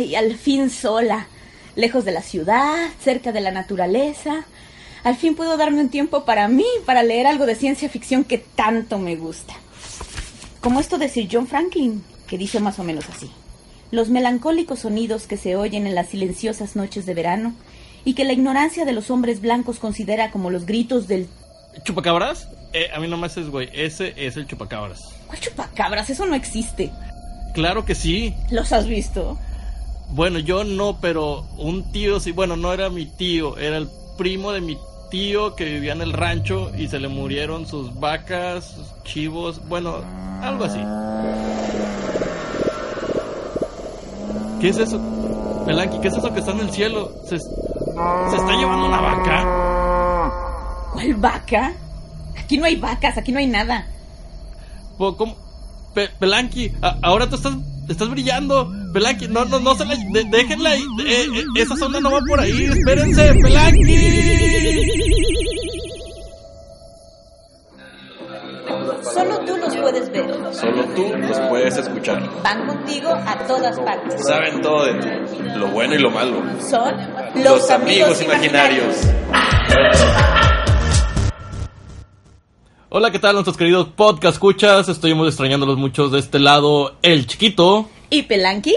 Ay, al fin sola, lejos de la ciudad, cerca de la naturaleza. Al fin puedo darme un tiempo para mí, para leer algo de ciencia ficción que tanto me gusta. Como esto de Sir John Franklin, que dice más o menos así. Los melancólicos sonidos que se oyen en las silenciosas noches de verano y que la ignorancia de los hombres blancos considera como los gritos del... ¿Chupacabras? Eh, a mí no me haces, güey. Ese es el chupacabras. ¿Cuál chupacabras? Eso no existe. Claro que sí. ¿Los has visto? Bueno, yo no, pero un tío sí. Bueno, no era mi tío, era el primo de mi tío que vivía en el rancho y se le murieron sus vacas, sus chivos, bueno, algo así. ¿Qué es eso? Melanqui, ¿qué es eso que está en el cielo? ¿Se, se está llevando una vaca? ¿Cuál vaca? Aquí no hay vacas, aquí no hay nada. ¿Cómo? Pe- Pelanqui, ahora tú estás, estás brillando. Pelanqui, no, no, no se la, de- déjenla ahí. Eh, eh, esa zona no va por ahí. Espérense, Pelanqui. Solo tú los puedes ver. Solo tú los puedes escuchar. Van contigo a todas partes. Saben todo de ti, lo bueno y lo malo. Son Los, amigos, imaginarios. Hola, ¿qué tal nuestros queridos podcast escuchas? Muy extrañándolos muchos de este lado, el chiquito. ¿Y Pelanqui?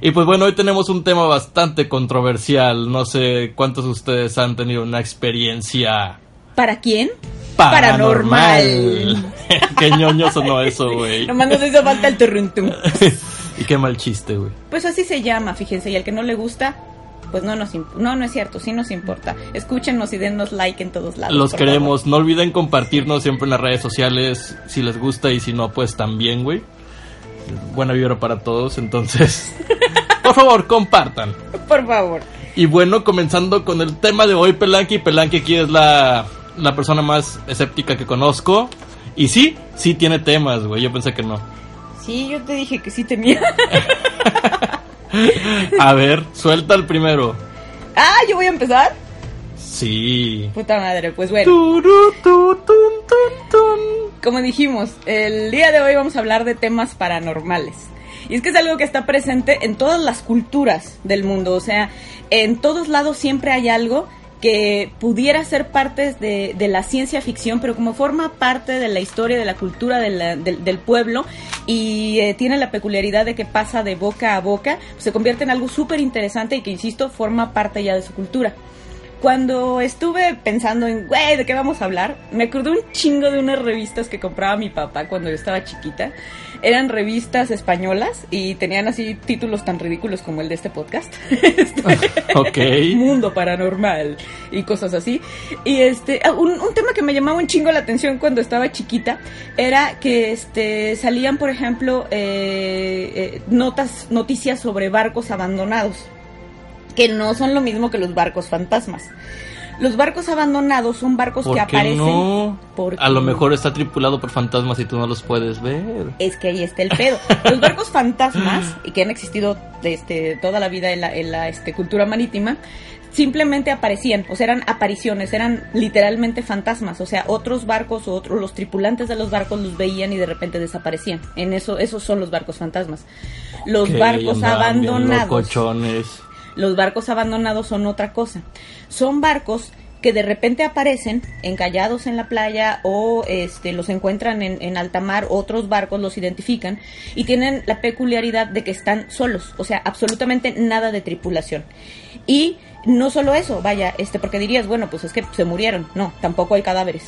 Y pues bueno, hoy tenemos un tema bastante controversial. No sé cuántos de ustedes han tenido una experiencia ¿Para quién? paranormal. qué ñoño sonó eso, güey. Nomás nos hizo falta el turruntum. y qué mal chiste, güey. Pues así se llama, fíjense, y al que no le gusta, pues no nos no, no es cierto, sí nos importa. Escúchenos y dennos like en todos lados. Los queremos. No olviden compartirnos siempre en las redes sociales si les gusta y si no, pues también, güey. Buena vibra para todos, entonces. por favor, compartan. Por favor. Y bueno, comenzando con el tema de hoy, Pelanqui. Pelanqui aquí es la, la persona más escéptica que conozco. Y sí, sí tiene temas, güey. Yo pensé que no. Sí, yo te dije que sí tenía. A ver, suelta el primero. ah, yo voy a empezar. Sí. Puta madre, pues bueno. Tun. Como dijimos, el día de hoy vamos a hablar de temas paranormales. Y es que es algo que está presente en todas las culturas del mundo. O sea, en todos lados siempre hay algo que pudiera ser parte de, la ciencia ficción, pero como forma parte de la historia, de la cultura del pueblo y eh, tiene la peculiaridad de que pasa de boca a boca, se convierte en algo súper interesante y que, insisto, forma parte ya de su cultura. Cuando estuve pensando en, güey, ¿de qué vamos a hablar? Me acordé un chingo de unas revistas que compraba mi papá cuando yo estaba chiquita. Eran revistas españolas y tenían así títulos tan ridículos como el de este podcast. Este, Ok. Mundo paranormal y cosas así. Y este, ah, un, un tema que me llamaba un chingo la atención cuando estaba chiquita era que este salían, por ejemplo, eh, eh, notas, noticias sobre barcos abandonados que no son lo mismo que los barcos fantasmas. Los barcos abandonados son barcos ¿Por que qué aparecen. no? porque- A lo mejor está tripulado por fantasmas y tú no los puedes ver. Es que ahí está el pedo. Los barcos fantasmas, y que han existido este, toda la vida en la, en la este, cultura marítima, simplemente aparecían, o sea, eran apariciones, eran literalmente fantasmas, o sea, otros barcos o otros, los tripulantes de los barcos los veían y de repente desaparecían. En eso, esos son los barcos fantasmas. Los barcos bien abandonados. locochones. Los barcos abandonados son otra cosa. Son barcos que de repente aparecen encallados en la playa o este, los encuentran en, en alta mar, otros barcos los identifican y tienen la peculiaridad de que están solos, o sea, absolutamente nada de tripulación. Y no solo eso, vaya, este, porque dirías, bueno, pues es que se murieron, no, tampoco hay cadáveres.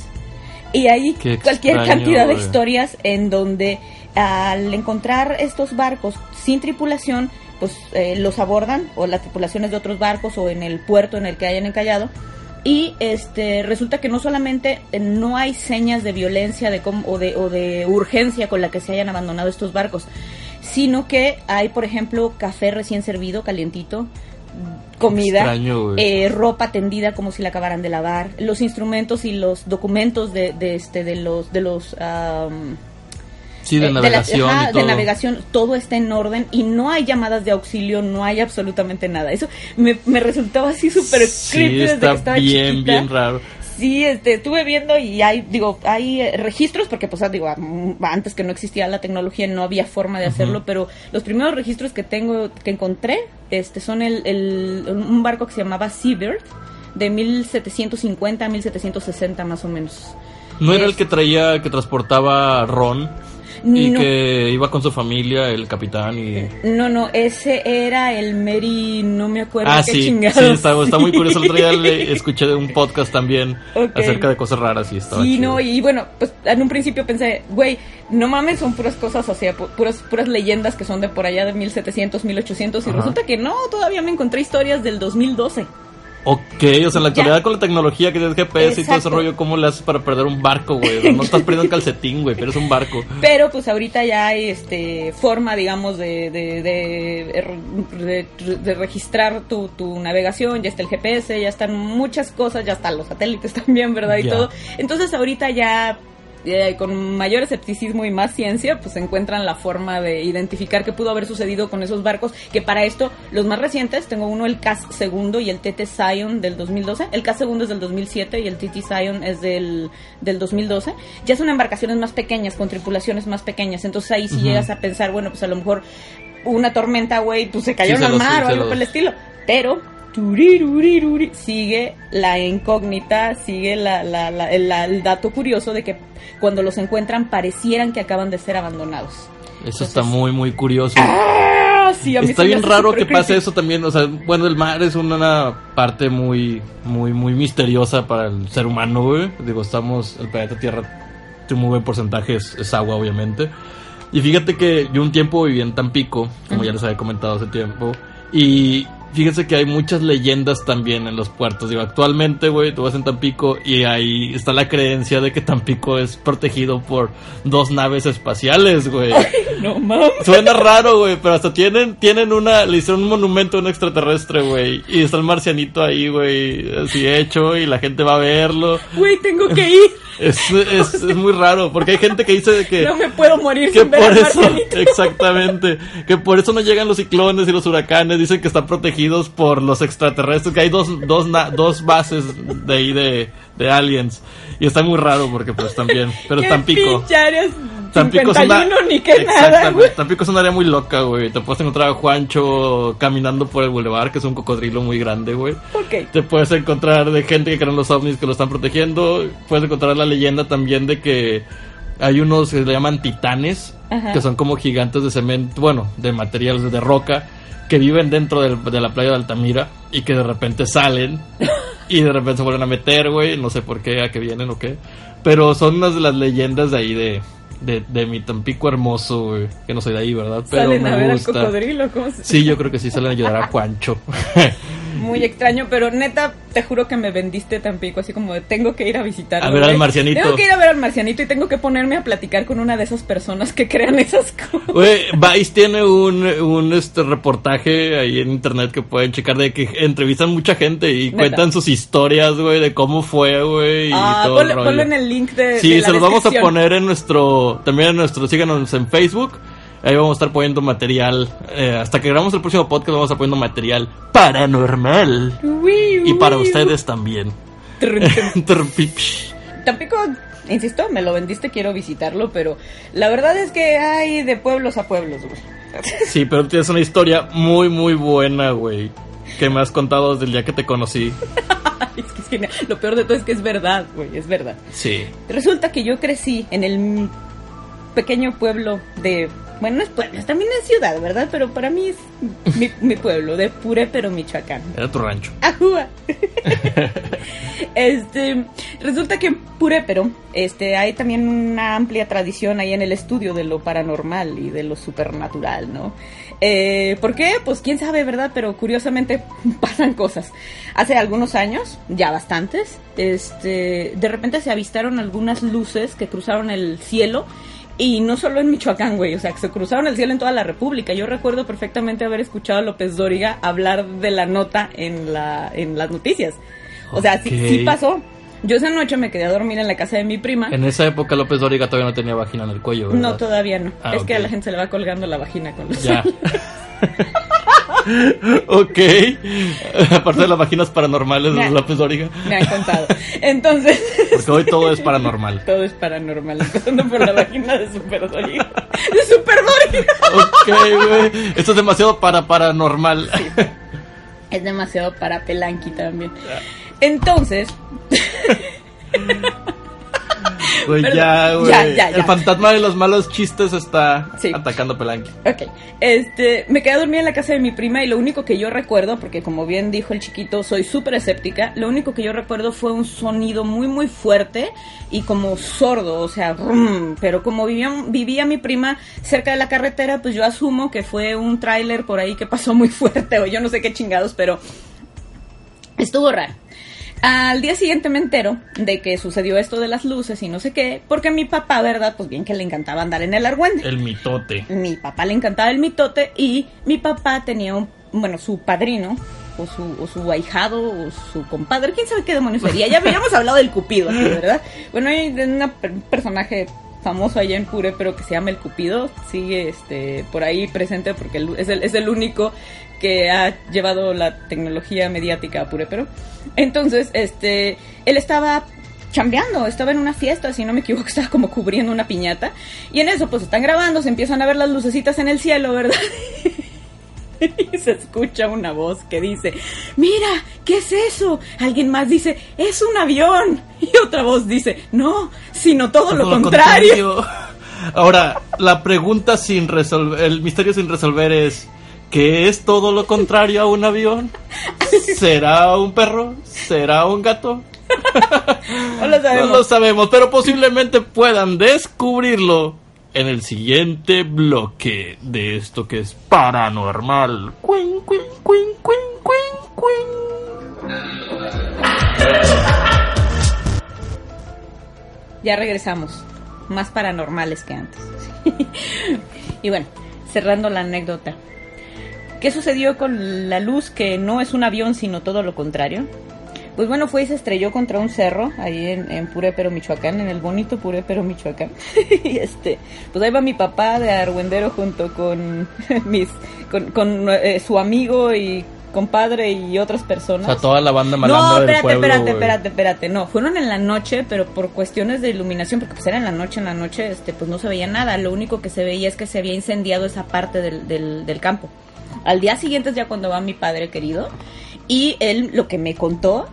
Y hay Qué cualquier extraño, cantidad de historias en donde al encontrar estos barcos sin tripulación, pues eh, los abordan o las tripulaciones de otros barcos o en el puerto en el que hayan encallado. Y este resulta que no solamente eh, no hay señas de violencia de o, de, o de urgencia con la que se hayan abandonado estos barcos, sino que hay, por ejemplo, café recién servido, calientito, comida, Extraño, eh, ropa tendida como si la acabaran de lavar, los instrumentos y los documentos de, de este de los de los am, Sí, de eh, la- navegación ajá, y todo. de navegación, todo está en orden y no hay llamadas de auxilio, no hay absolutamente nada. Eso me, me resultaba así súper Sí, creepy desde está que estaba bien, chiquita. bien raro. Sí, este, estuve viendo y hay, digo, hay eh, registros, porque pues, ah, digo, antes que no existía la tecnología no había forma de hacerlo, pero los primeros registros que tengo, que encontré, este, son el, el- un barco que se llamaba Seabird, de 1750 a 1760 más o menos. ¿No era el que traía, que transportaba ron? Y No. que iba con su familia, el capitán y... No, no, ese era el Mary, no me acuerdo Ah, qué sí, sí, está, está muy curioso. El otro día le escuché un podcast también acerca de cosas raras y estaba Sí, chido. no, y bueno, pues en un principio pensé, güey, no mames, son puras cosas, o sea, pu- puras, puras leyendas que son de por allá de 1700, 1800, y Ajá. resulta que no, todavía me encontré historias del 2012. Ok, o sea, en la actualidad Ya. con la tecnología que tienes GPS y todo ese rollo, ¿cómo le haces para perder un barco, güey? No estás perdiendo un calcetín, güey, pero es un barco. Pero pues ahorita ya hay este forma, digamos, de, de, de, de- de registrar tu, tu navegación, ya está el GPS, ya están muchas cosas, ya están los satélites también, ¿verdad? Y Ya. todo. Entonces ahorita ya eh, con mayor escepticismo y más ciencia, pues encuentran la forma de identificar qué pudo haber sucedido con esos barcos, que para esto, los más recientes, tengo uno el CAS segundo y el TT Zion del 2012, el CAS segundo es del 2007 y el TT Zion es del, del 2012, ya son embarcaciones más pequeñas, con tripulaciones más pequeñas, entonces ahí si Ujú. llegas a pensar, bueno, pues a lo mejor una tormenta, güey, pues se cayeron Sí, al los- mar sí, o algo por el estilo, pero sigue la incógnita, sigue la, la- la- el, dato curioso de que cuando los encuentran parecieran que acaban de ser abandonados. Eso está Entonces- muy, muy curioso. ¡Ah! Sí, a mí Está bien raro que pase creepy. eso también, o sea, bueno, el mar es una parte muy, muy, muy misteriosa para el ser humano, güey. Digo, estamos, el planeta Tierra, un muy buen porcentaje es, es agua, obviamente. Y fíjate que yo un tiempo viví en Tampico, como ya les había comentado hace tiempo, y fíjense que hay muchas leyendas también en los puertos. Digo, actualmente, güey, tú vas en Tampico y ahí está la creencia de que Tampico es protegido por dos naves espaciales, güey. No mames. Suena raro, güey, pero hasta tienen, tienen una, le hicieron un monumento a un extraterrestre, güey. Y está el marcianito ahí, güey, así hecho, y la gente va a verlo. Güey, tengo que ir. Es, es, es muy raro, porque hay gente que dice de que, No me puedo morir que sin por eso, exactamente, que por eso no llegan los ciclones y los huracanes, dicen que están protegidos por los extraterrestres, que hay dos, dos, na- dos bases de ahí de, de aliens. Y está muy raro porque pues también, pero Qué Tampico. Tampico es 51 una... ni que nada, Exactamente. güey. Tampico es un área muy loca, güey. Te puedes encontrar a Juancho caminando por el bulevar, que es un cocodrilo muy grande, güey. Ok. Te puedes encontrar de gente que creen los ovnis que lo están protegiendo. Puedes encontrar la leyenda también de que hay unos que se le llaman titanes, Ajá. que son como gigantes de cemento, bueno, de materiales de roca, que viven dentro del- de la playa de Altamira y que de repente salen y de repente se vuelven a meter, güey. No sé por qué, a qué vienen o qué. Pero son unas de las leyendas de ahí de, de, de mi Tampico hermoso, güey. Que no soy de ahí, ¿verdad? Pero Salen me a ver gusta. al cocodrilo, ¿cómo se- Sí, yo creo que sí salen a ayudar a Juancho. Muy extraño, pero neta, te juro que me vendiste Tampico, así como de, tengo que ir a visitarlo. A ver al marcianito. Tengo que ir a ver al marcianito y tengo que ponerme a platicar con una de esas personas que crean esas cosas. Vice tiene un, un este reportaje ahí en internet que pueden checar de que entrevistan mucha gente y Neta. cuentan sus historias, güey, de cómo fue, güey, y Ah, todo ponlo, ponlo en el link de. Sí, de la se los vamos a poner en nuestro, también en nuestro, síganos en Facebook. Ahí vamos a estar poniendo material. eh, hasta que grabamos el próximo podcast vamos a estar poniendo material paranormal. Uy, Y para ustedes también. Tampico, insisto, me lo vendiste, quiero visitarlo, pero la verdad es que hay de pueblos a pueblos, güey. sí, pero tienes una historia muy, muy buena, güey. Que me has contado desde el día que te conocí. es que es genial. Lo peor de todo es que es verdad, güey, es verdad. Sí. Resulta que yo crecí en el pequeño pueblo de... Bueno, no es pueblo, también es ciudad, ¿verdad? Pero para mí es mi, mi pueblo, de Purépero, Michoacán. Era tu rancho. Ajúa. este, resulta que en Purépero, este, hay también una amplia tradición ahí en el estudio de lo paranormal y de lo supernatural, ¿no? Eh, ¿Por qué? Pues quién sabe, ¿verdad? Pero curiosamente pasan cosas. Hace algunos años, ya bastantes, este, de repente se avistaron algunas luces que cruzaron el cielo y no solo en Michoacán, güey, o sea, que se cruzaron el cielo en toda la República. Yo recuerdo perfectamente haber escuchado a López Dóriga hablar de la nota en, la, en las noticias. O sea, sí, sí pasó. Yo esa noche me quedé a dormir en la casa de mi prima. En esa época López Dóriga todavía no tenía vagina en el cuello, ¿verdad? No, todavía no. Ah, es que a la gente se le va colgando la vagina con los Ya. ok. Aparte de las vaginas paranormales de López Dóriga. Me han contado. Entonces, Porque hoy todo es paranormal. todo es paranormal. Empezando por la vagina de Super Doriga. ¡De Super Doriga! Ok, güey. Esto es demasiado para paranormal. Es demasiado para Pelanqui también. Entonces, Güey, ya, güey. Ya, ya, ya. El fantasma de los malos chistes está Sí. atacando a Pelanqui. ok. Este, me quedé a dormir en la casa de mi prima y lo único que yo recuerdo, porque como bien dijo el chiquito, soy súper escéptica, lo único que yo recuerdo fue un sonido muy, muy fuerte y como sordo, o sea, rum, pero como vivía, vivía mi prima cerca de la carretera, pues yo asumo que fue un tráiler por ahí que pasó muy fuerte o yo no sé qué chingados, pero Estuvo raro. Al día siguiente me entero de que sucedió esto de las luces y no sé qué, porque mi papá, ¿verdad? Pues bien que le encantaba andar en el argüende. El mitote. Mi papá le encantaba el mitote y mi papá tenía un, bueno, su padrino, o su, o su ahijado, o su compadre, quién sabe qué demonios sería. Ya habíamos hablado del Cupido, aquí, ¿verdad? Bueno, hay una un personaje famoso allá en Pure, pero que se llama el Cupido, sigue este por ahí presente porque es el, es el único que ha llevado la tecnología mediática a Pure, pero entonces, este, él estaba chambeando, estaba en una fiesta, si no me equivoco, estaba como cubriendo una piñata. Y en eso, pues están grabando, se empiezan a ver las lucecitas en el cielo, ¿verdad? y se escucha una voz que dice, mira, ¿qué es eso? Alguien más dice, es un avión. Y otra voz dice, no, sino todo, lo, contrario. Ahora, la pregunta sin resolver, el misterio sin resolver es, ¿qué es todo lo contrario a un avión? ¿Será un perro? ¿Será un gato? No lo No sabemos. lo sabemos, pero posiblemente puedan descubrirlo en el siguiente bloque de esto que es paranormal. Cuin, cuin, cuin, cuin, cuin, cuin. Ya regresamos. Más paranormales que antes. y bueno, cerrando la anécdota. ¿Qué sucedió con la luz que no es un avión, sino todo lo contrario? Pues bueno, fue y se estrelló contra un cerro ahí en, en Purépero, Michoacán, en el bonito Purépero, Michoacán. y este, pues ahí va mi papá de Argüendero junto con mis, con, con, eh, su amigo y compadre y otras O personas. sea, toda la banda malandra No, del espérate, pueblo, espérate, espérate, espérate. No, fueron en la noche, pero por cuestiones de iluminación, porque pues era en la noche, en la noche, este, pues no se veía nada. Lo único que se veía es que se había incendiado esa parte del, del, del campo. Al día siguiente es ya cuando va mi padre querido y él lo que me contó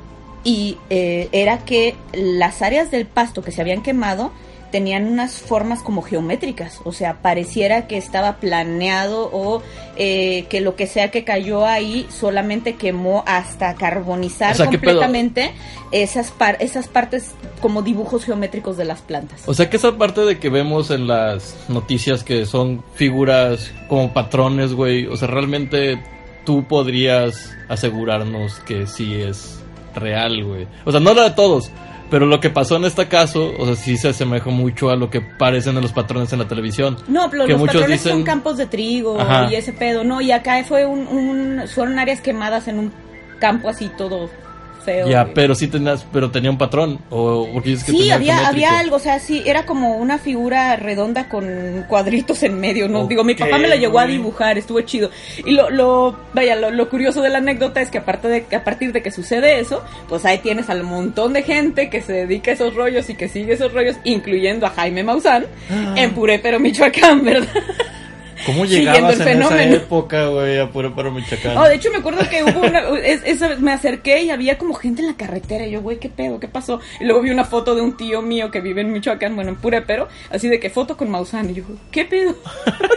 y eh, era que las áreas del pasto que se habían quemado tenían unas formas como geométricas, o sea, pareciera que estaba planeado o eh, que lo que sea que cayó ahí solamente quemó hasta carbonizar completamente esas, par- esas partes como dibujos geométricos de las plantas. O sea que esa parte de que vemos en las noticias que son figuras como patrones, güey, o sea, realmente tú podrías asegurarnos que sí es real, güey. O sea, no la de todos, pero lo que pasó en este caso, o sea, sí se asemeja mucho a lo que parecen en los patrones en la televisión. No, pero que los muchos patrones dicen- son campos de trigo Ajá. y ese pedo, no, y acá fue un, un fueron áreas quemadas en un campo así todo feo. Ya, güey. pero sí tenías, pero tenía un patrón, o porque que Sí, había, había algo, o sea, sí, era como una figura redonda con cuadritos en medio, ¿no? Digo, mi papá me lo llegó a dibujar, estuvo chido. Y lo, lo vaya, lo, lo curioso de la anécdota es que aparte de que a partir de que sucede eso, pues ahí tienes al montón de gente que se dedica a esos rollos y que sigue esos rollos, incluyendo a Jaime Maussan, Ah. en Purépero, Michoacán, ¿verdad? ¿Cómo llegabas el en esa época, güey, a puro pero Michoacán? Oh, de hecho me acuerdo que hubo una, es- esa vez me acerqué y había como gente en la carretera y yo, güey, ¿qué pedo? ¿Qué pasó? Y luego vi una foto de un tío mío que vive en Michoacán, bueno, en Purépero, así de que foto con Maussan y yo, ¿qué pedo?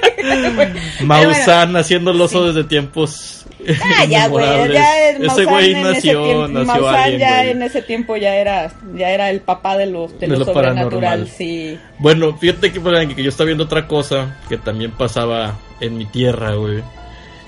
Pero bueno, Maussan haciendo el oso desde tiempos Ah, ya, güey, ya es Ese Maussan güey nació, tiempo, nació Maussan alguien, ya güey. en ese tiempo ya era, ya era el papá de lo, de De lo lo sobrenatural, paranormal. sí. Bueno, fíjate que, yo estaba viendo otra cosa que también pasaba en mi tierra, güey.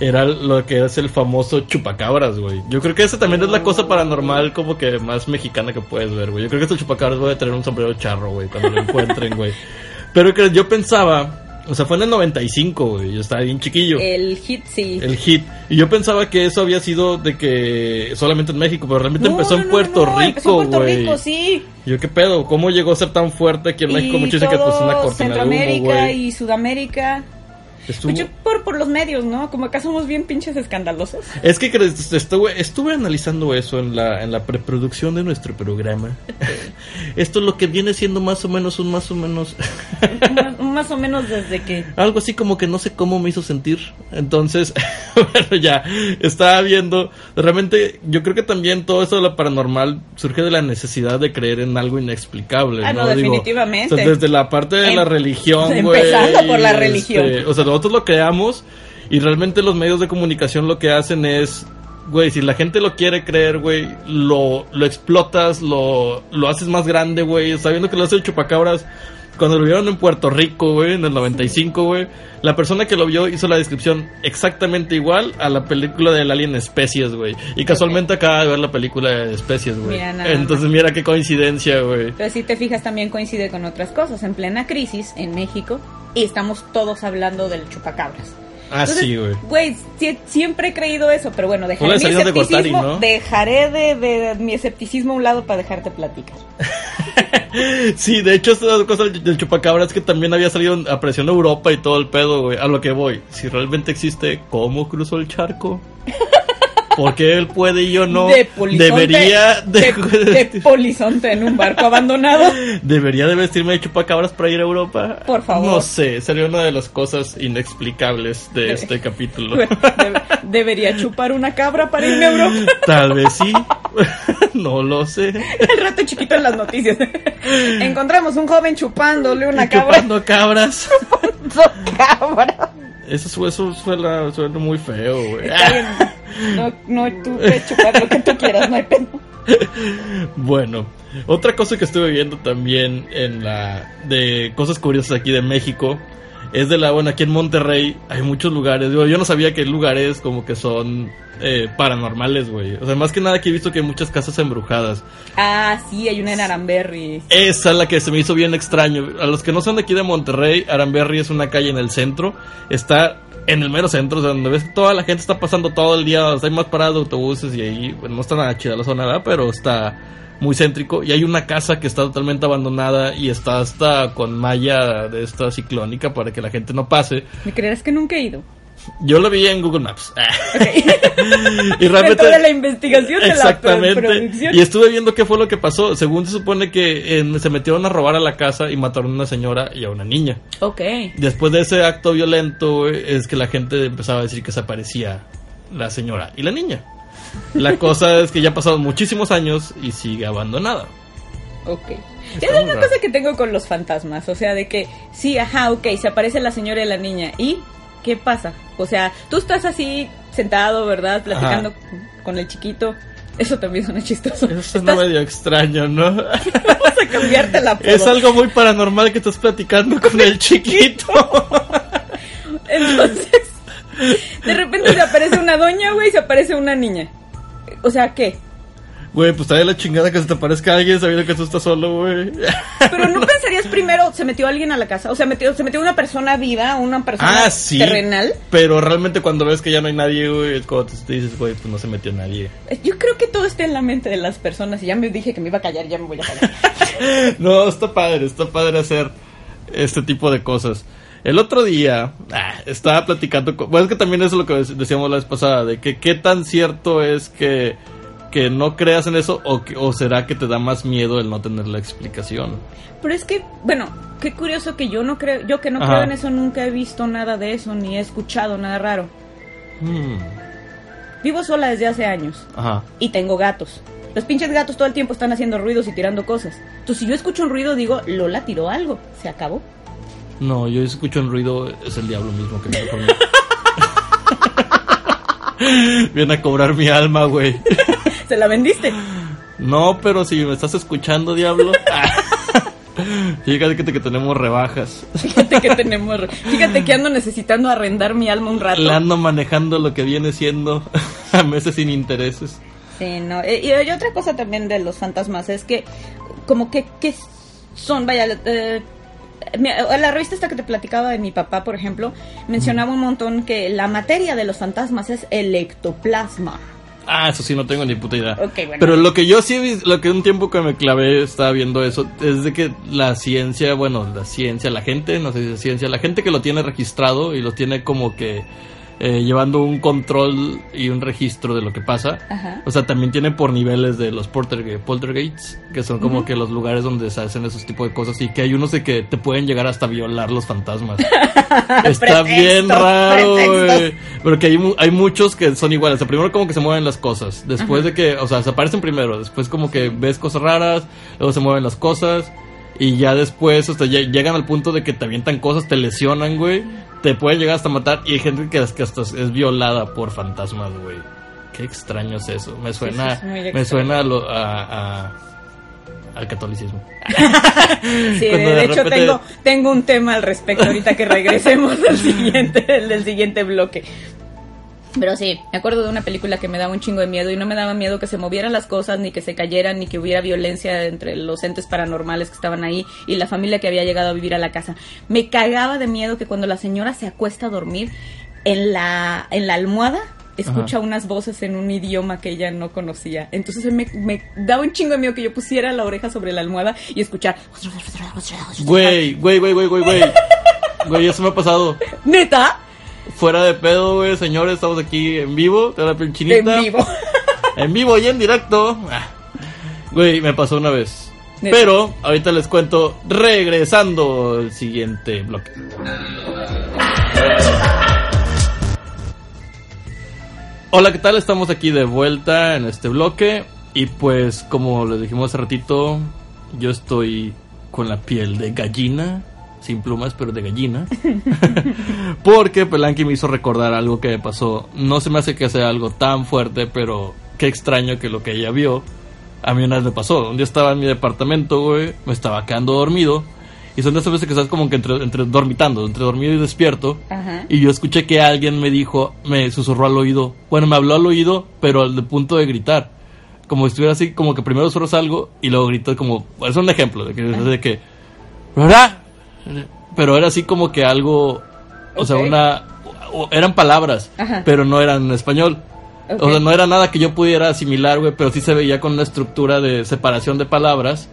Era lo que es el famoso chupacabras, güey. Yo creo que esa también es la cosa paranormal como que más mexicana que puedes ver, güey. Yo creo que este chupacabras voy a tener un sombrero charro, güey, cuando lo encuentren, güey. Pero que yo pensaba, o sea, fue en el 95, güey. Yo estaba bien chiquillo. El hit, sí. El hit. Y yo pensaba que eso había sido de que solamente en México, pero realmente No, empezó no, en Puerto no, empezó Rico, en Puerto güey. Rico, sí. Yo qué pedo, ¿cómo llegó a ser tan fuerte aquí en México? Muchos dicen que pues es una cortina de humo, Centroamérica güey. y Sudamérica. Estuvo- Pues yo por, por los medios, ¿no? Como acá somos bien pinches escandalosos. Es que estuve, estuve analizando eso en la, en la preproducción de nuestro programa. Esto es lo que viene siendo más o menos un más o menos más, más o menos desde que... algo así como que no sé cómo me hizo sentir. Entonces, bueno, ya estaba viendo. Realmente, yo creo que también todo eso de lo paranormal surge de la necesidad de creer en algo inexplicable. Ah, no, definitivamente. o sea, desde la parte de la Em- religión, güey. empezando por la este, religión. o sea, nosotros lo creamos y realmente los medios de comunicación lo que hacen es. Güey, si la gente lo quiere creer, güey, lo, lo explotas, lo, lo haces más grande, güey. Sabiendo que lo hace el chupacabras, cuando lo vieron en Puerto Rico, güey, en el 95, güey, la persona que lo vio hizo la descripción exactamente igual a la película del Alien Especies, güey. Y casualmente acaba de ver la película de Especies, güey. Entonces mira qué coincidencia, güey. Pero si te fijas también coincide con otras cosas. En plena crisis en México y estamos todos hablando del chupacabras. Ah, Entonces, sí, güey. Güey, siempre he creído eso, pero bueno, dejaré mi de escepticismo, ¿no? dejaré de, de mi escepticismo a un lado para dejarte platicar. Sí, de hecho, esta cosa del chupacabras que también había salido a presión Europa y todo el pedo, güey. A lo que voy. Si realmente existe, ¿cómo cruzó el charco? Porque él puede y yo no. de polizonte, debería de, de- de polizonte en un barco abandonado. debería de vestirme de chupacabras para ir a Europa. Por favor. No sé, sería una de las cosas inexplicables de este capítulo. Debe- debería chupar una cabra para irme a Europa. Tal vez sí. no lo sé. El rato chiquito en las noticias. Encontramos un joven chupándole una cabra. Chupando cabras. cabra. Eso, eso suena, suena muy feo, güey. No, no, tú puedes chupar lo que tú quieras, no hay pena. Bueno, otra cosa que estuve viendo también en la de cosas curiosas aquí de México es de la bueno aquí en Monterrey hay muchos lugares. Digo, yo no sabía que hay lugares como que son eh, paranormales, güey. O sea, más que nada aquí he visto que hay muchas casas embrujadas. Ah, sí, hay una en Aramberry. Esa es la que se me hizo bien extraño. A los que no son de aquí de Monterrey, Aramberry es una calle en el centro. Está en el mero centro, o sea, donde ves que toda la gente está pasando todo el día. O sea, hay más paradas de autobuses y ahí, bueno, no está nada chida la zona, ¿verdad? Pero está muy céntrico. Y hay una casa que está totalmente abandonada y está hasta con malla de esta ciclónica para que la gente no pase. ¿Me creerás que nunca he ido? Yo lo vi en Google Maps. Ok. y realmente de la investigación de la Exactamente. producción. Y estuve viendo qué fue lo que pasó. Según se supone que eh, se metieron a robar a la casa y mataron a una señora y a una niña. Ok. Después de ese acto violento güey, es que la gente empezaba a decir que se aparecía la señora y la niña. La cosa es que ya pasaron muchísimos años y sigue abandonada. Ok. Está Es una raro. cosa que tengo con los fantasmas, o sea, de que sí, ajá, ok, se aparece la señora y la niña, ¿y qué pasa? O sea, tú estás así sentado, ¿verdad? Platicando con el chiquito, eso también suena chistoso. Eso suena Estás- medio extraño, ¿no? Vamos a cambiarte la es algo muy paranormal que estás platicando con el chiquito. Entonces, de repente se aparece una doña, güey, y se aparece una niña. O sea, ¿qué? Güey, pues trae la chingada que se te aparezca alguien sabiendo que tú estás solo, güey. Pero no pensarías primero, se metió alguien a la casa, o sea, metió, se metió una persona viva, una persona Ah, sí. terrenal. Pero realmente cuando ves que ya no hay nadie, güey, es cuando te dices, güey, pues no se metió nadie. Yo creo que todo está en la mente de las personas y ya me dije que me iba a callar, ya me voy a callar. No, está padre, está padre hacer este tipo de cosas. El otro día ah, estaba platicando, con, bueno, es que también eso es lo que dec- decíamos la vez pasada, de que qué tan cierto es que, que no creas en eso o, o será que te da más miedo el no tener la explicación. Pero es que, bueno, qué curioso que yo no creo, yo que no Ajá. creo en eso nunca he visto nada de eso ni he escuchado nada raro. Hmm, Vivo sola desde hace años Ajá. y tengo gatos. Los pinches gatos todo el tiempo están haciendo ruidos y tirando cosas. Entonces, si yo escucho un ruido, digo, Lola tiró algo. Se acabó. No, yo escucho el ruido, es el diablo mismo que viene por mí. Viene a cobrar mi alma, güey. Se la vendiste. No, pero si me estás escuchando, diablo. Fíjate que, te- que tenemos rebajas. Fíjate que tenemos. Fíjate que ando necesitando arrendar mi alma un rato. La ando manejando lo que viene siendo a meses sin intereses. Sí, no. Eh, Y, y otra cosa también de los fantasmas es que, como que, que son, vaya, eh, la revista esta que te platicaba de mi papá, por ejemplo, mencionaba un montón que la materia de los fantasmas es el ectoplasma. Ah, eso sí, no tengo ni puta idea. Bueno. Pero lo que yo sí, lo que un tiempo que me clavé estaba viendo eso, es de que la ciencia, bueno, la ciencia, la gente, no sé si es ciencia, la gente que lo tiene registrado y lo tiene como que eh, llevando un control y un registro de lo que pasa. Ajá. O sea, también tiene por niveles de los polterge- poltergeists, que son como que los lugares donde se hacen esos tipos de cosas y que hay unos de que te pueden llegar hasta violar los fantasmas. Está bien raro, güey. Porque hay, mu- hay muchos que son iguales. O sea, primero como que se mueven las cosas. Después de que, o sea, se aparecen primero. Después como que ves cosas raras. Luego se mueven las cosas. Y ya después, hasta lle- llegan al punto de que te avientan cosas, te lesionan, güey. Te pueden llegar hasta matar. Y hay gente que, que hasta es violada por fantasmas, güey. Qué extraño es eso. Me suena, es me suena a lo- a- a- al catolicismo. Sí, de, hecho repente- tengo, tengo un tema al respecto ahorita que regresemos del siguiente, del siguiente bloque. Pero sí, me acuerdo de una película que me daba un chingo de miedo y no me daba miedo que se movieran las cosas, ni que se cayeran, ni que hubiera violencia entre los entes paranormales que estaban ahí y la familia que había llegado a vivir a la casa. Me cagaba de miedo que cuando la señora se acuesta a dormir en la, en la almohada escucha unas voces en un idioma que ella no conocía. Entonces me, me daba un chingo de miedo que yo pusiera la oreja sobre la almohada y escuchar... Güey, güey, güey, güey, güey, güey. Güey, eso me ha pasado. ¿Neta? Fuera de pedo, güey, señores, estamos aquí en vivo. Te la piel chinita. En vivo. En vivo y en directo. Ah. Güey, me pasó una vez. Pero ahorita les cuento regresando el siguiente bloque. Hola, ¿qué tal? Estamos aquí de vuelta en este bloque. Y pues, como les dijimos hace ratito, yo estoy con la piel de gallina. Sin plumas, pero de gallina. Porque Pelanqui me hizo recordar algo que me pasó. No se me hace que sea algo tan fuerte, pero qué extraño que lo que ella vio a mí una vez me pasó. Un día estaba en mi departamento, güey, me estaba quedando dormido. Y son de esas veces que estás como que entre, entre dormitando, entre dormido y despierto. Ajá. Y yo escuché que alguien me dijo, me susurró al oído. Bueno, me habló al oído, pero al de punto de gritar. Como si estuviera así, como que primero susurras algo y luego gritas como... Es un ejemplo de que... De que ¿verdad? Pero era así como que algo... O sea, una... o- Eran palabras, Ajá. pero no eran en español. O sea, no era nada que yo pudiera asimilar, güey, pero sí se veía con una estructura de separación de palabras.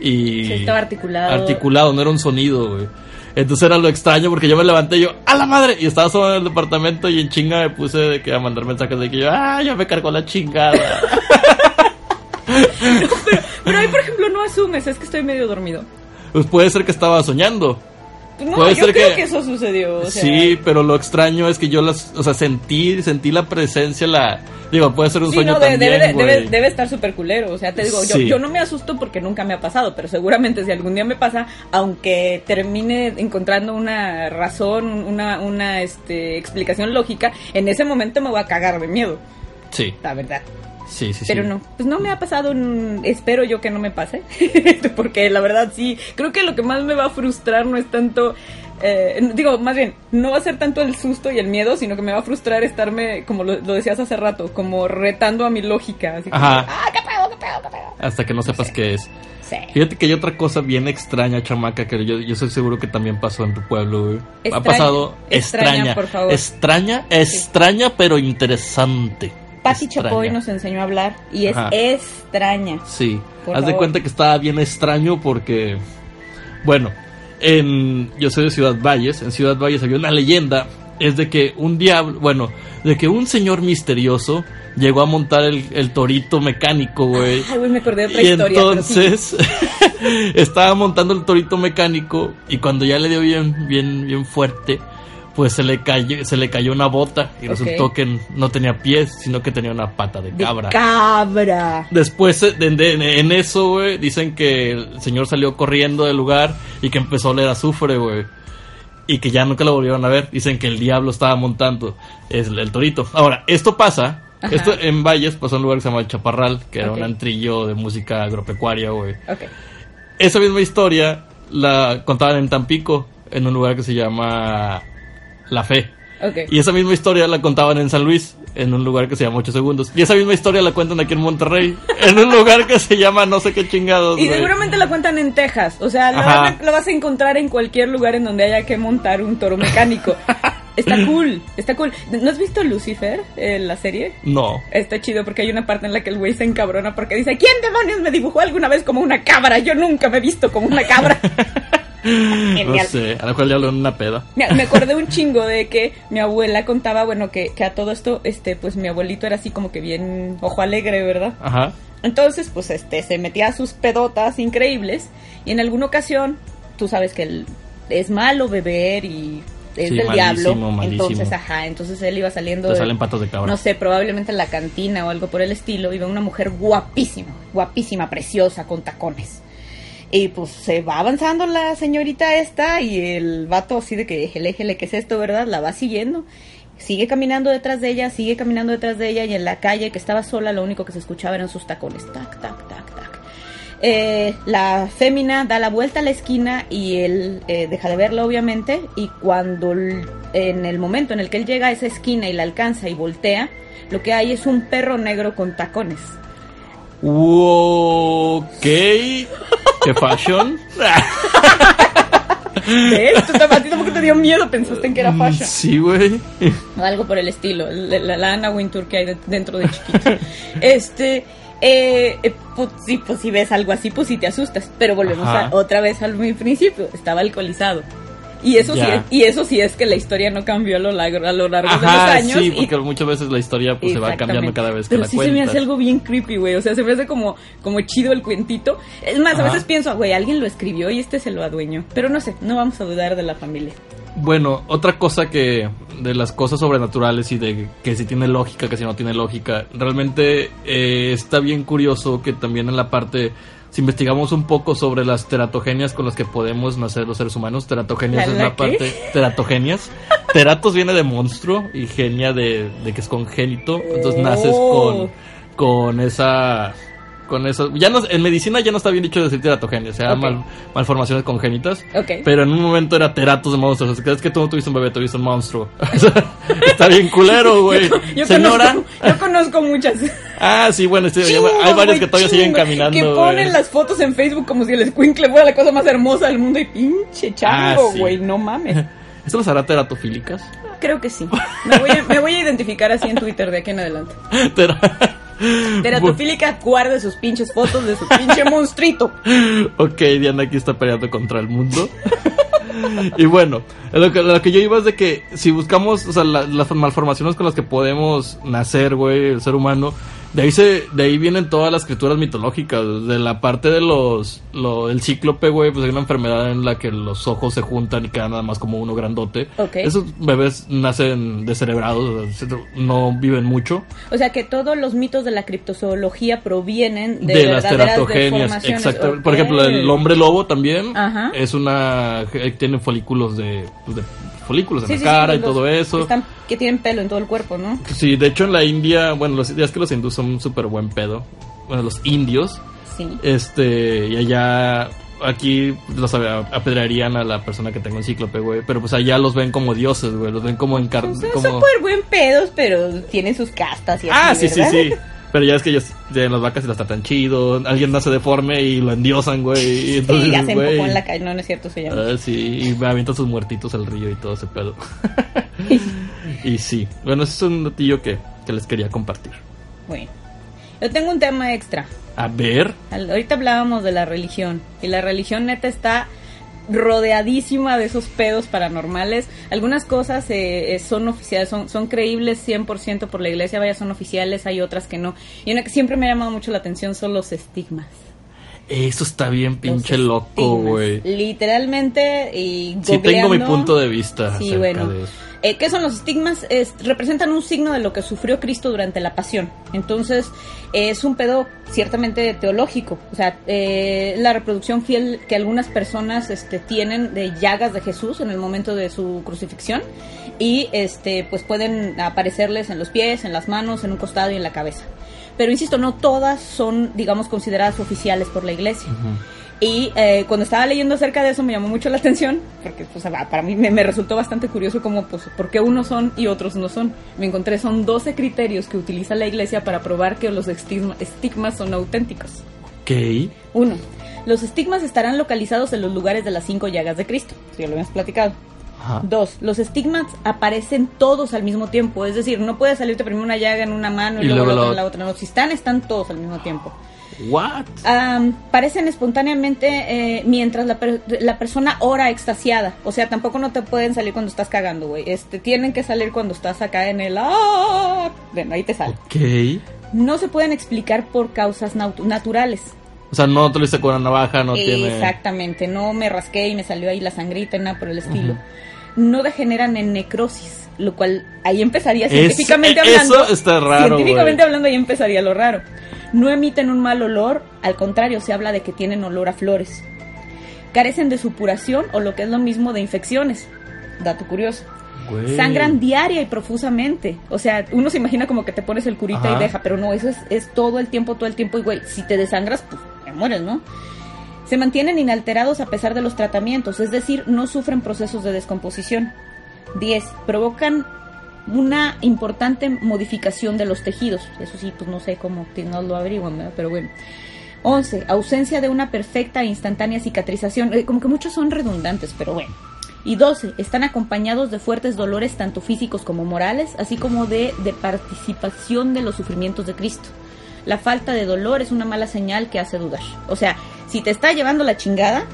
Y... Sí, estaba articulado. Articulado, no era un sonido, güey. Entonces era lo extraño porque yo me levanté y yo, ¡a la madre! Y estaba solo en el departamento y en chinga me puse de que a mandar mensajes de que yo, ¡ah, ya me cargó la chingada! Pero ahí, por ejemplo, no asumes, es que estoy medio dormido. Pues puede ser que estaba soñando. No, Puede yo ser creo que- que... eso sucedió. o sea, sí, pero lo extraño es que yo las, o sea, sentí, sentí la presencia, la, digo, puede ser un Sí, sueño no, también, debe, estar súper culero. O sea, te digo, yo, yo no me asusto porque nunca me ha pasado, pero seguramente si algún día me pasa, aunque termine encontrando una razón, una, una este, explicación lógica, en ese momento me voy a cagar de miedo, Sí, la verdad. Sí, sí. Pero sí. no, pues no me ha pasado, mm, espero yo que no me pase, porque la verdad sí, creo que lo que más me va a frustrar no es tanto, eh, digo, más bien, no va a ser tanto el susto y el miedo, sino que me va a frustrar estarme, como lo, lo decías hace rato, como retando a mi lógica, así como, Ajá. ah, qué pedo, qué pedo, qué pedo. Hasta que no sepas qué es. Sí. Fíjate que hay otra cosa bien extraña, chamaca, que yo, yo soy seguro que también pasó en tu pueblo, güey. Ha Extraña, pasado extraña, extraña, por favor. extraña, extraña, pero interesante. Patti. Chapoy nos enseñó a hablar y es Ajá. extraña. Sí, Por haz de cuenta que estaba bien extraño porque, bueno, en, yo soy de Ciudad Valles, en Ciudad Valles había una leyenda, es de que un diablo, bueno, de que un señor misterioso llegó a montar el, el torito mecánico, güey. Ay, güey, me acordé de otra Y historia. sí. entonces estaba montando el torito mecánico y cuando ya le dio bien, bien, bien fuerte, pues se le cayó, se le cayó una bota y resultó que no tenía pies, sino que tenía una pata de De cabra. cabra. Después eh, de- de- en eso, güey, dicen que el señor salió corriendo del lugar y que empezó a oler azufre, güey. Y que ya nunca lo volvieron a ver. Dicen que el diablo estaba montando es el, el torito. Ahora, esto pasa. Ajá. Esto en Valles pasó en un lugar que se llama El Chaparral, que era un antrillo de música agropecuaria, güey. Ok. Esa misma historia la contaban en Tampico, en un lugar que se llama La Fe. Y esa misma historia la contaban en San Luis, en un lugar que se llama 8 segundos. Y esa misma historia la cuentan aquí en Monterrey, en un lugar que se llama no sé qué chingados. Y seguramente la cuentan en Texas. O sea, la, Ajá. vas a- la vas a encontrar en cualquier lugar en donde haya que montar un toro mecánico. Está cool, está cool. ¿No has visto Lucifer, eh, la serie? No. Está chido porque hay una parte en la que el güey se encabrona porque dice, ¿quién demonios me dibujó alguna vez como una cabra? Yo nunca me he visto como una cabra. No sé, a lo mejor le hablo en una peda. Me, me acordé un chingo de que mi abuela contaba, bueno, que, que a todo esto, este, pues mi abuelito era así como que bien ojo alegre, ¿verdad? Ajá. Entonces, pues este, se metía a sus pedotas increíbles y en alguna ocasión, tú sabes que el- es malo beber y es Sí, del malísimo, diablo. malísimo. Entonces, ajá, entonces él iba saliendo de- salen patos de cabra. no sé, probablemente en la cantina o algo por el estilo, iba una mujer guapísima, guapísima, preciosa, con tacones. Y pues se va avanzando la señorita esta y el vato así de que éjele, éjele, ¿qué es esto, verdad? La va siguiendo. Sigue caminando detrás de ella, sigue caminando detrás de ella y en la calle que estaba sola lo único que se escuchaba eran sus tacones. Tac, tac, tac, tac. Eh, la fémina da la vuelta a la esquina y él eh, deja de verla obviamente y cuando en el momento en el que él llega a esa esquina y la alcanza y voltea, lo que hay es un perro negro con tacones. Ok. ¿Qué fashion? ¿Ves? Tú a ti tampoco te dio miedo, pensaste en que era fashion. Sí, güey. Algo por el estilo, la, la, la Anna Wintour que hay de- dentro de chiquito. Este, eh, eh, pues, sí, pues si ves algo así, pues sí te asustas. Pero volvemos a, otra vez al mi principio, estaba alcoholizado. Y eso, sí Ya. es, y eso sí es que la historia no cambió a lo largo, a lo largo de los Ajá, años. sí, y- porque muchas veces la historia pues, se va cambiando cada vez que Pero la sí cuentas. se me hace algo bien creepy, güey. O sea, se me hace como, como chido el cuentito. Es más, a Ajá. veces pienso, güey, alguien lo escribió y este se lo adueñó. Pero no sé, no vamos a dudar de la familia. Bueno, otra cosa que de las cosas sobrenaturales y de que si tiene lógica, que si no tiene lógica, realmente eh, está bien curioso que también en la parte, si investigamos un poco sobre las teratogenias con las que podemos nacer los seres humanos, teratogenias ¿La- es la qué? parte, teratogenias, teratos viene de monstruo y genia de, de que es congénito, entonces naces Oh. con, con esa... Con eso, ya no, en medicina ya no está bien dicho decir teratogenia, se llama Ok. mal- malformaciones congénitas. Ok. Pero en un momento era teratos de monstruos. O sea, crees que tú no tuviste un bebé, tuviste un monstruo. O sea, Está bien culero, güey. Yo Señora. conozco, yo conozco muchas. Ah, sí, bueno, sí, hay varios güey, que todavía siguen caminando. Que ponen las fotos en Facebook como si el escuincle fuera la cosa más hermosa del mundo y pinche chango, Ah, sí. güey, no mames. ¿Esto las hará teratofílicas? Creo que sí. Me voy, a, me voy a identificar así en Twitter de aquí en adelante. Tera- Teratofílica guarde sus pinches fotos de su pinche monstruito. ok, Diana aquí está peleando contra el mundo. y bueno, lo que, lo que yo iba es de que si buscamos, o sea, la- las malformaciones con las que podemos nacer, güey, el ser humano, de ahí se, de ahí vienen todas las criaturas mitológicas, de la parte de los, lo, el cíclope, güey, pues hay una enfermedad en la que los ojos se juntan y quedan nada más como uno grandote. Ok. Esos bebés nacen descerebrados, no viven mucho. O sea que todos los mitos de la criptozoología provienen de, de, las teratogenias, exacto. Por ejemplo, el hombre lobo también Ajá. es una eh, tiene folículos de, pues, de folículos en Sí, la sí, cara sí, y todo que eso. están- que tienen pelo en todo el cuerpo, ¿no? Sí, de hecho en la India, bueno, los días que los hindús son súper buen pedo. Bueno, los indios, Sí. este, y allá aquí los apedrearían a la persona que tenga un cíclope, güey, pero pues allá los ven como dioses, güey, los ven como Son encarnados. súper buen pedos, pero tienen sus castas y así, Ah, sí, sí, sí. Pero ya es que ellos tienen las vacas y las tratan chido. Alguien nace deforme y lo endiosan, güey. Y entonces, Sí, ya se güey, en la calle, no, no es cierto, se llama. Ah, sí, y me avientan sus muertitos al río y todo ese pedo. y sí, bueno, ese es un datillo que, que les quería compartir. Bueno, yo tengo un tema extra. A ver, Ahorita hablábamos de la religión y la religión neta está rodeadísima de esos pedos paranormales. Algunas cosas eh, eh, son oficiales, son, son creíbles 100% por la iglesia, vaya, son oficiales, hay otras que no. Y una que siempre me ha llamado mucho la atención son los estigmas. eso está bien pinche loco, güey. Literalmente, y Sí tengo mi googleando- punto de vista Sí, bueno. de eso. Eh, ¿Qué son los estigmas? Es- representan un signo de lo que sufrió Cristo durante la pasión. Entonces, es un pedo ciertamente teológico. O sea, eh, la reproducción fiel que algunas personas este, tienen de llagas de Jesús en el momento de su crucifixión. Y este, pues pueden aparecerles en los pies, en las manos, en un costado y en la cabeza. Pero insisto, no todas son, digamos, consideradas oficiales por la iglesia. Y eh, cuando estaba leyendo acerca de eso me llamó mucho la atención, porque pues, para mí me, me resultó bastante curioso como, pues, por qué unos son y otros no son. Me encontré, son 12 criterios que utiliza la iglesia para probar que los estigma- estigmas son auténticos. Ok. Uno, los estigmas estarán localizados en los lugares de las cinco llagas de Cristo. Ya lo hemos platicado. Ajá. Dos, los estigmas aparecen todos al mismo tiempo. Es decir, no puede salirte primero una llaga en una mano y, Y luego, luego la otra la en la otra. No, si están, están todos al mismo tiempo. What? Am, parecen espontáneamente eh, mientras la, per- la persona ora extasiada. O sea, tampoco no te pueden salir cuando estás cagando, güey. Este, tienen que salir cuando estás acá en el... ¡Ah! Bueno, ahí te sale. Ok. No se pueden explicar por causas natu- naturales. O sea, no te lo hice con una navaja, no tiene... Exactamente, no me rasqué y me salió ahí la sangrita, nada por el estilo. No degeneran en necrosis, lo cual ahí empezaría Es- científicamente hablando. eso está raro, Científicamente hablando ahí empezaría lo raro. No emiten un mal olor, al contrario, se habla de que tienen olor a flores. Carecen de supuración o lo que es lo mismo de infecciones. Dato curioso. Güey. Sangran diaria y profusamente. O sea, uno se imagina como que te pones el curita Ajá. y deja, pero no, eso es, es todo el tiempo, todo el tiempo. Y güey, si te desangras, pues te mueres, ¿no? Se mantienen inalterados a pesar de los tratamientos, es decir, no sufren procesos de descomposición. 10. Provocan una importante modificación de los tejidos. Eso sí, pues no sé cómo, no lo averiguan. Pero bueno. 11. Ausencia de una perfecta e instantánea cicatrización. Eh, como que muchos son redundantes, pero bueno. Y 12. Están acompañados de fuertes dolores tanto físicos como morales, así como de, de participación de los sufrimientos de Cristo. La falta de dolor es una mala señal que hace dudar. O sea, si te está llevando la chingada,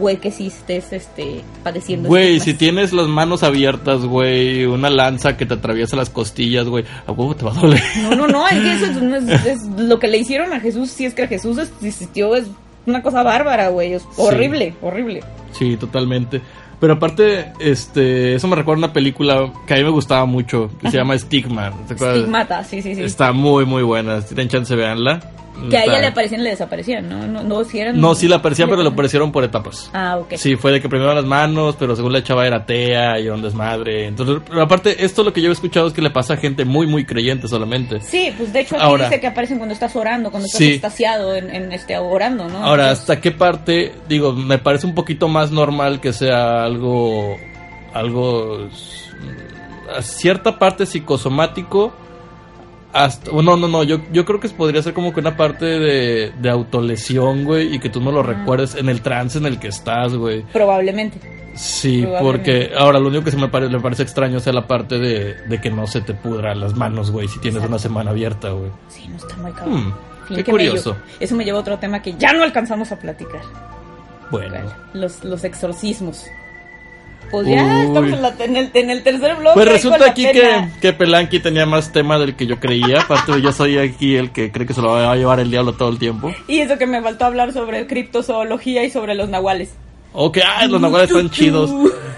puede que sí estés este, padeciendo. Güey, si tienes las manos abiertas, güey, una lanza que te atraviesa las costillas, güey, a huevo te va a doler. No, no, no, es que eso es, es lo que le hicieron a Jesús, si es que Jesús existió, es una cosa bárbara, güey, es horrible, horrible. Sí, totalmente. Pero aparte, este, eso me recuerda a una película que a mí me gustaba mucho, que se llama Stigma. ¿te acuerdas? Estigmata, sí, sí, sí. Está muy, muy buena. Si tienen chance, véanla. Que a ella le aparecían y le desaparecían, ¿no? No, no, si eran... No, sí la aparecían, pero le le aparecieron por etapas. Ah, ok. Sí, fue de que primero las manos, pero según la chava era tea y un desmadre. Entonces, pero aparte, esto lo que yo he escuchado es que le pasa a gente muy, muy creyente solamente. Sí, pues de hecho aquí Ahora- dice que aparecen cuando estás orando, cuando estás Sí. extasiado en, en este orando, ¿no? Ahora, Entonces, ¿hasta qué parte? Digo, me parece un poquito más normal que sea algo, algo, mm, a cierta parte psicosomático. Hasta, no, no, no, yo, yo creo que podría ser como que una parte de, de autolesión, güey, y que tú no lo recuerdes en el trance en el que estás, güey. probablemente. Sí, Probablemente. porque ahora lo único que se me parece, me parece extraño es la parte de, de que no se te pudran las manos, güey, si tienes Exacto. una semana abierta, güey. Sí, no está muy cabrón. Hmm, qué me curioso. eso me lleva a otro tema que ya no alcanzamos a platicar. Bueno. Los, los exorcismos. Pues ya Uy. estamos en, la- en el, en el tercer bloque. Pues resulta aquí que, que Pelanqui tenía más tema del que yo creía. Aparte, yo soy aquí el que cree que se lo va a llevar el diablo todo el tiempo. Y eso que me faltó hablar sobre criptozoología y sobre los nahuales. Ok, ah, los nahuales están chidos.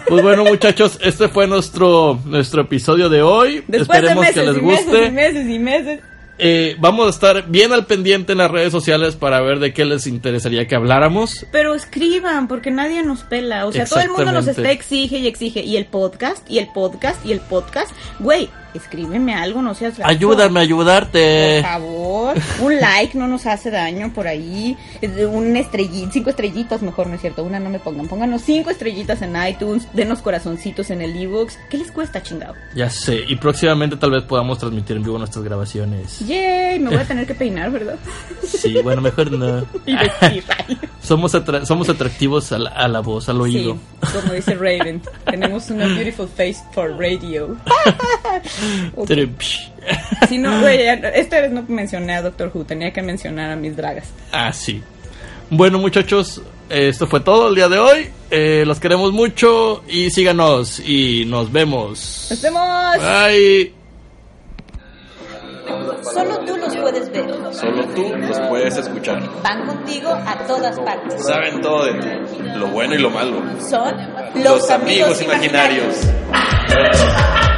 Pues bueno, muchachos, este fue nuestro, nuestro episodio de hoy. Después Esperemos de meses que les y meses guste. y meses y meses. Eh, vamos a estar bien al pendiente en las redes sociales para ver de qué les interesaría que habláramos. Pero escriban, porque nadie nos pela. O sea, todo el mundo nos está exige y exige. Y el podcast, y el podcast, y el podcast. Güey, escríbeme algo, no seas gacho. Ayúdame a ayudarte. Por favor, un like no nos hace daño por ahí. Un estrellita, cinco estrellitas mejor, ¿no es cierto? Una no me pongan. Pónganos cinco estrellitas en iTunes, denos corazoncitos en el ebooks. ¿Qué les cuesta, chingado? Ya sé, y próximamente tal vez podamos transmitir en vivo nuestras grabaciones. Yay, me voy a tener que peinar, ¿verdad? Sí, bueno, mejor no. Y vestir. Somos, atra- somos atractivos a la, a la voz, al oído. Sí, como dice Raven, tenemos una beautiful face for radio. Si no, güey, esta vez no mencioné a Doctor Who, tenía que mencionar a mis dragas. Ah, sí. Bueno, muchachos, esto fue todo el día de hoy. Eh, los queremos mucho y síganos y nos vemos. ¡Nos vemos! Bye. Solo tú los puedes ver. Solo tú los puedes escuchar. Van contigo a todas partes. Saben todo de ti, lo bueno y lo malo. Son Los amigos imaginarios.